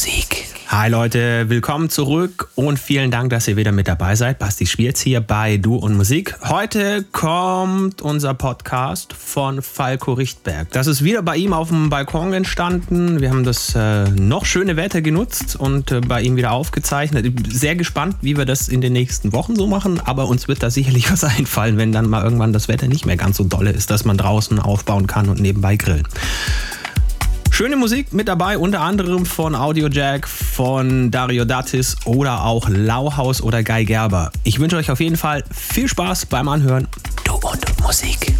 Musik. Hi Leute, willkommen zurück und vielen Dank, dass ihr wieder mit dabei seid. Basti Spiels hier bei Du und Musik. Heute kommt unser Podcast von Falco Richtberg. Das ist wieder bei ihm auf dem Balkon entstanden. Wir haben das äh, noch schöne Wetter genutzt und äh, bei ihm wieder aufgezeichnet. Sehr gespannt, wie wir das in den nächsten Wochen so machen, aber uns wird da sicherlich was einfallen, wenn dann mal irgendwann das Wetter nicht mehr ganz so dolle ist, dass man draußen aufbauen kann und nebenbei grillen. Schöne Musik mit dabei, unter anderem von Audio Jack, von Dario Datis oder auch Lauhaus oder Guy Gerber. Ich wünsche euch auf jeden Fall viel Spaß beim Anhören. Du und Musik.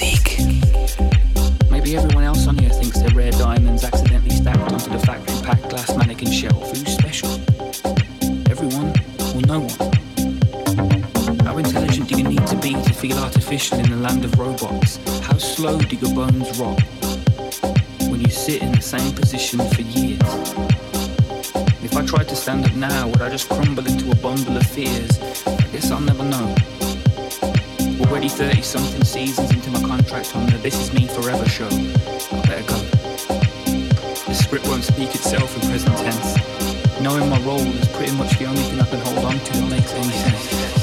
Maybe everyone else on here thinks they're rare diamonds accidentally stacked onto the factory packed glass mannequin shelf. Who's special? Everyone or no one? How intelligent do you need to be to feel artificial in the land of robots? How slow do your bones rot when you sit in the same position for years? If I tried to stand up now, would I just crumble into a bundle of fears? I guess I'll never know. Already 30 something seasons into my contract on the This Is Me Forever show. I better go. The script won't speak itself in present tense. Knowing my role is pretty much the only thing I can hold on to that makes any sense.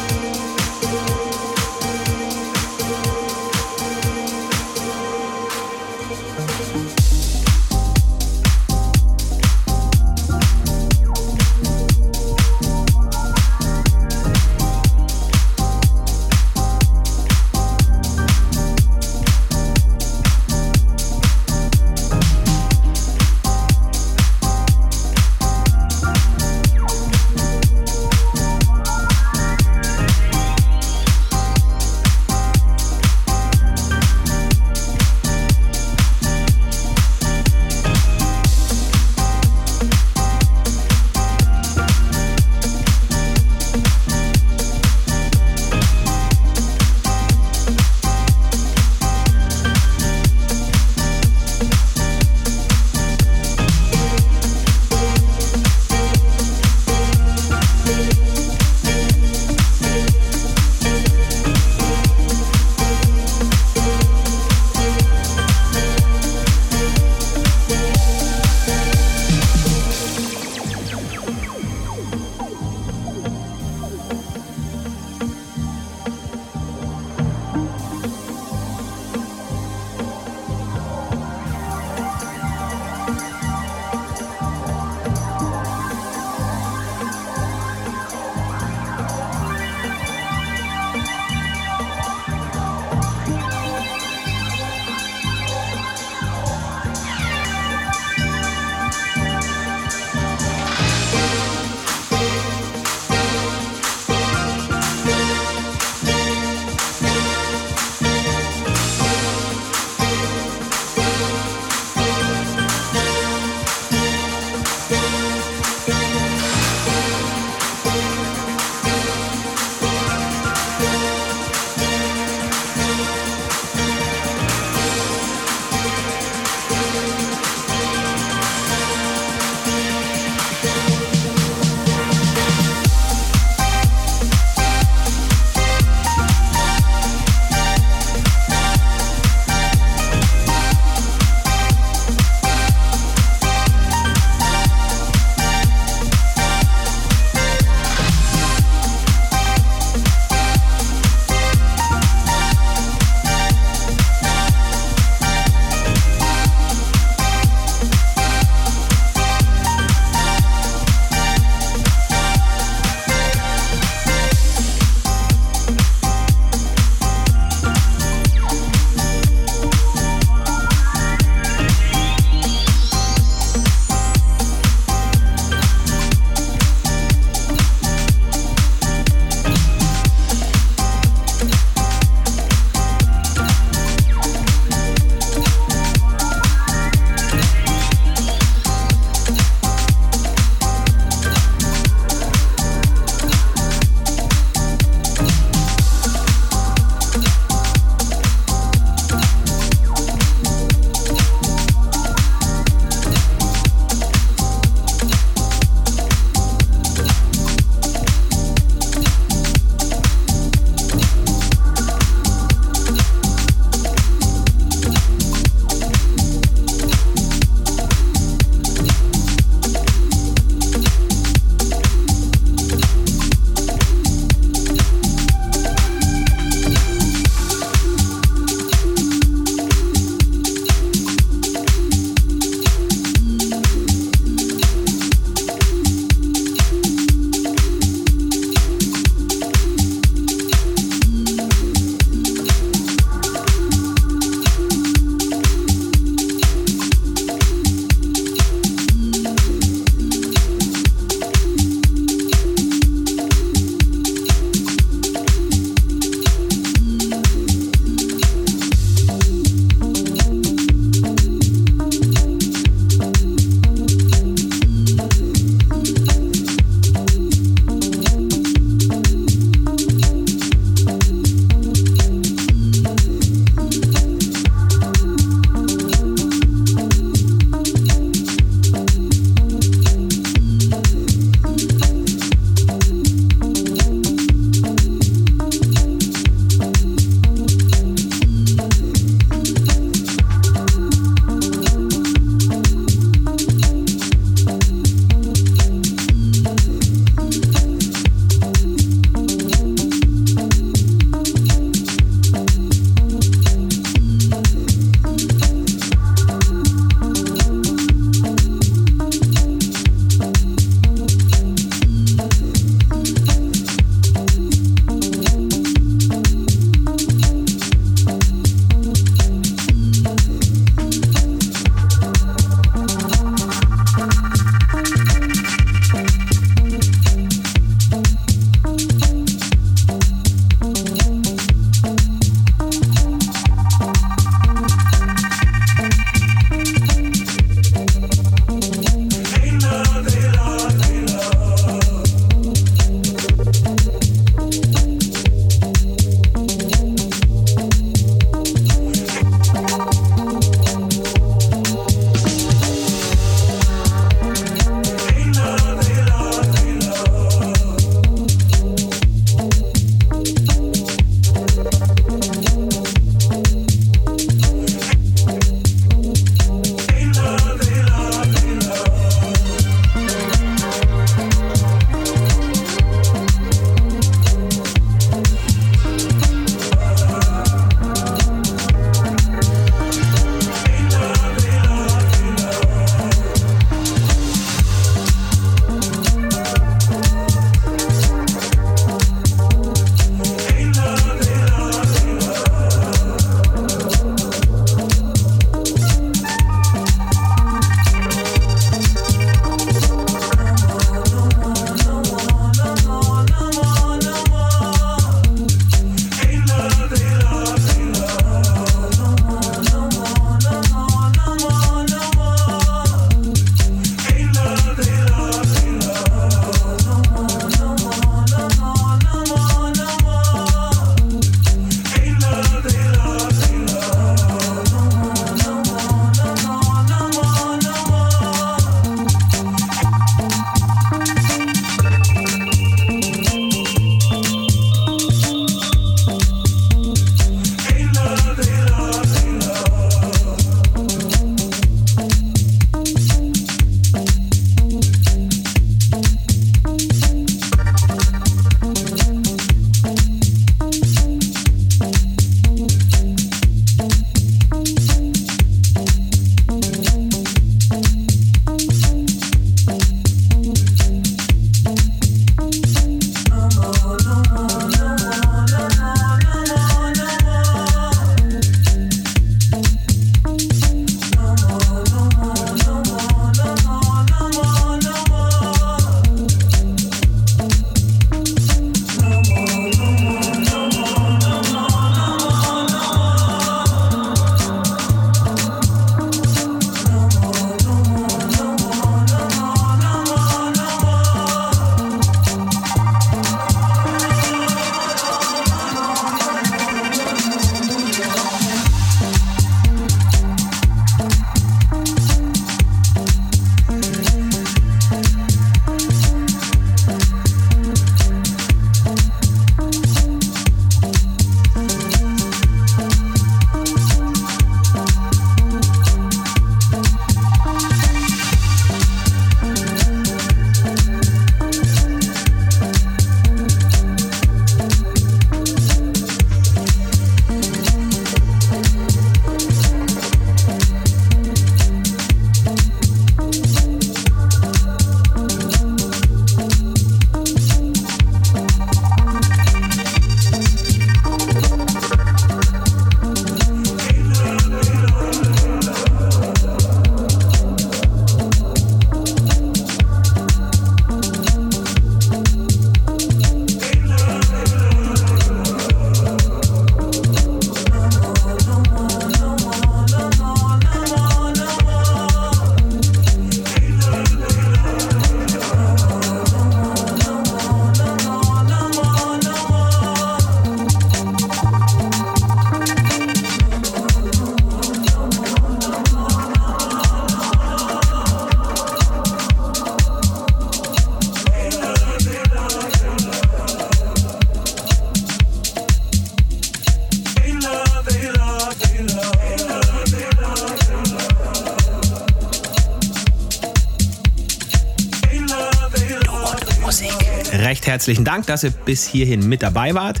Herzlichen Dank, dass ihr bis hierhin mit dabei wart.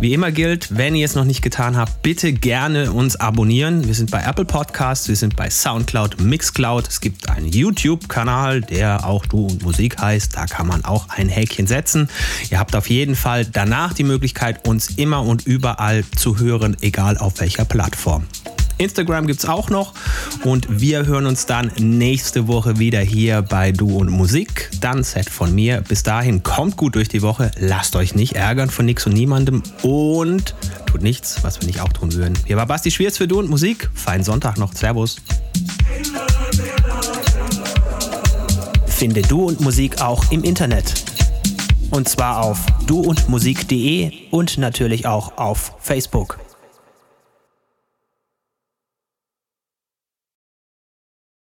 Wie immer gilt, wenn ihr es noch nicht getan habt, bitte gerne uns abonnieren. Wir sind bei Apple Podcasts, wir sind bei Soundcloud, Mixcloud. Es gibt einen YouTube-Kanal, der auch Du und Musik heißt. Da kann man auch ein Häkchen setzen. Ihr habt auf jeden Fall danach die Möglichkeit, uns immer und überall zu hören, egal auf welcher Plattform. Instagram gibt es auch noch. Und wir hören uns dann nächste Woche wieder hier bei Du und Musik. Dann Set von mir. Bis dahin kommt gut durch die Woche. Lasst euch nicht ärgern von nichts und niemandem. Und tut nichts, was wir nicht auch tun würden. Hier war Basti Schwierz für Du und Musik. Feinen Sonntag noch. Servus. Finde Du und Musik auch im Internet. Und zwar auf duundmusik.de und natürlich auch auf Facebook.